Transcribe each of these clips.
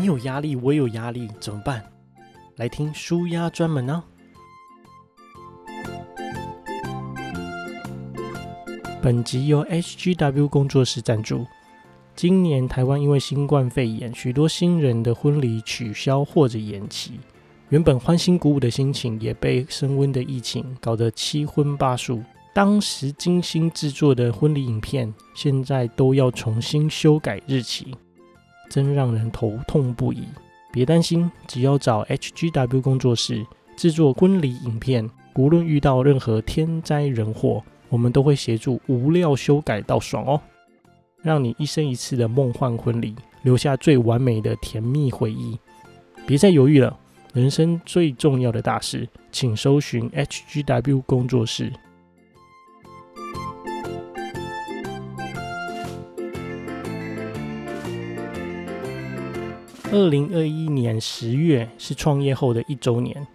你有压力，我有压力，怎么办？来听舒压专门呢、啊。本集由 HGW 工作室赞助。今年台湾因为新冠肺炎，许多新人的婚礼取消或者延期，原本欢欣鼓舞的心情也被升温的疫情搞得七荤八素。当时精心制作的婚礼影片，现在都要重新修改日期，真让人头痛不已。别担心，只要找 HGW 工作室制作婚礼影片，无论遇到任何天灾人祸，我们都会协助无料修改到爽哦，让你一生一次的梦幻婚礼留下最完美的甜蜜回忆。别再犹豫了，人生最重要的大事，请搜寻 HGW 工作室。二零二一年十月是创业后的一周年，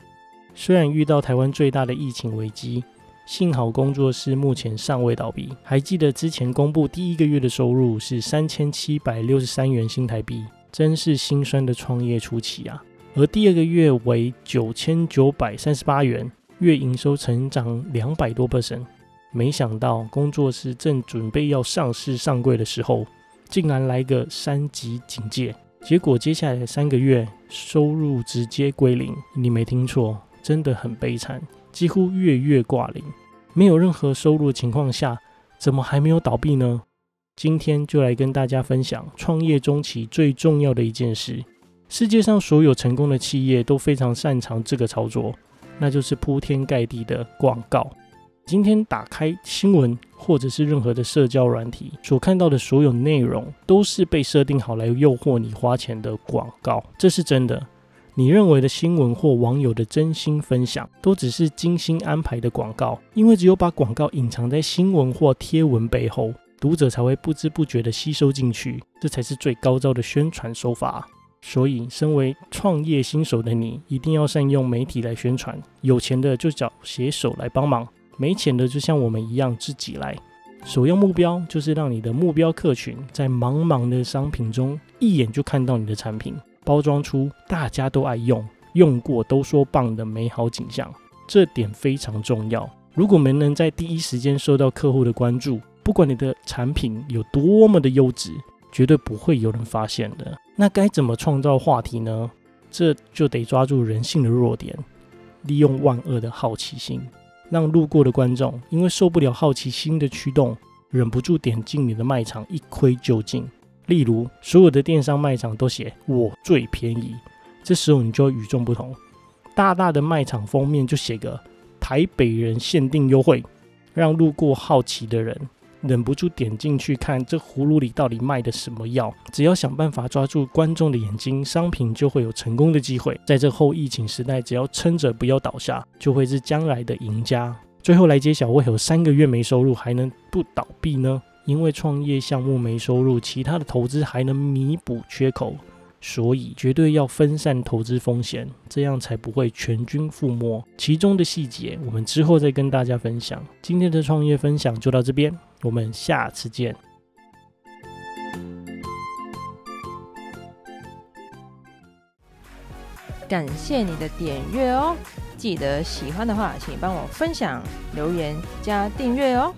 虽然遇到台湾最大的疫情危机，幸好工作室目前尚未倒闭。还记得之前公布第一个月的收入是三千七百六十三元新台币，真是心酸的创业初期啊。而第二个月为九千九百三十八元，月营收成长两百多 percent。没想到工作室正准备要上市上柜的时候，竟然来个三级警戒。结果接下来三个月收入直接归零，你没听错，真的很悲惨，几乎月月挂零。没有任何收入的情况下，怎么还没有倒闭呢？今天就来跟大家分享创业中期最重要的一件事。世界上所有成功的企业都非常擅长这个操作，那就是铺天盖地的广告。今天打开新闻或者是任何的社交软体，所看到的所有内容，都是被设定好来诱惑你花钱的广告。这是真的。你认为的新闻或网友的真心分享，都只是精心安排的广告。因为只有把广告隐藏在新闻或贴文背后，读者才会不知不觉地吸收进去。这才是最高招的宣传手法。所以，身为创业新手的你，一定要善用媒体来宣传。有钱的就找写手来帮忙。没钱的就像我们一样自己来，首要目标就是让你的目标客群在茫茫的商品中一眼就看到你的产品，包装出大家都爱用、用过都说棒的美好景象。这点非常重要。如果没能在第一时间受到客户的关注，不管你的产品有多么的优质，绝对不会有人发现的。那该怎么创造话题呢？这就得抓住人性的弱点，利用万恶的好奇心。让路过的观众因为受不了好奇心的驱动，忍不住点进你的卖场一窥究竟。例如，所有的电商卖场都写“我最便宜”，这时候你就与众不同。大大的卖场封面就写个“台北人限定优惠”，让路过好奇的人。忍不住点进去看这葫芦里到底卖的什么药？只要想办法抓住观众的眼睛，商品就会有成功的机会。在这后疫情时代，只要撑着不要倒下，就会是将来的赢家。最后来揭晓，为何三个月没收入还能不倒闭呢？因为创业项目没收入，其他的投资还能弥补缺口。所以绝对要分散投资风险，这样才不会全军覆没。其中的细节，我们之后再跟大家分享。今天的创业分享就到这边，我们下次见。感谢你的点阅哦，记得喜欢的话，请帮我分享、留言、加订阅哦。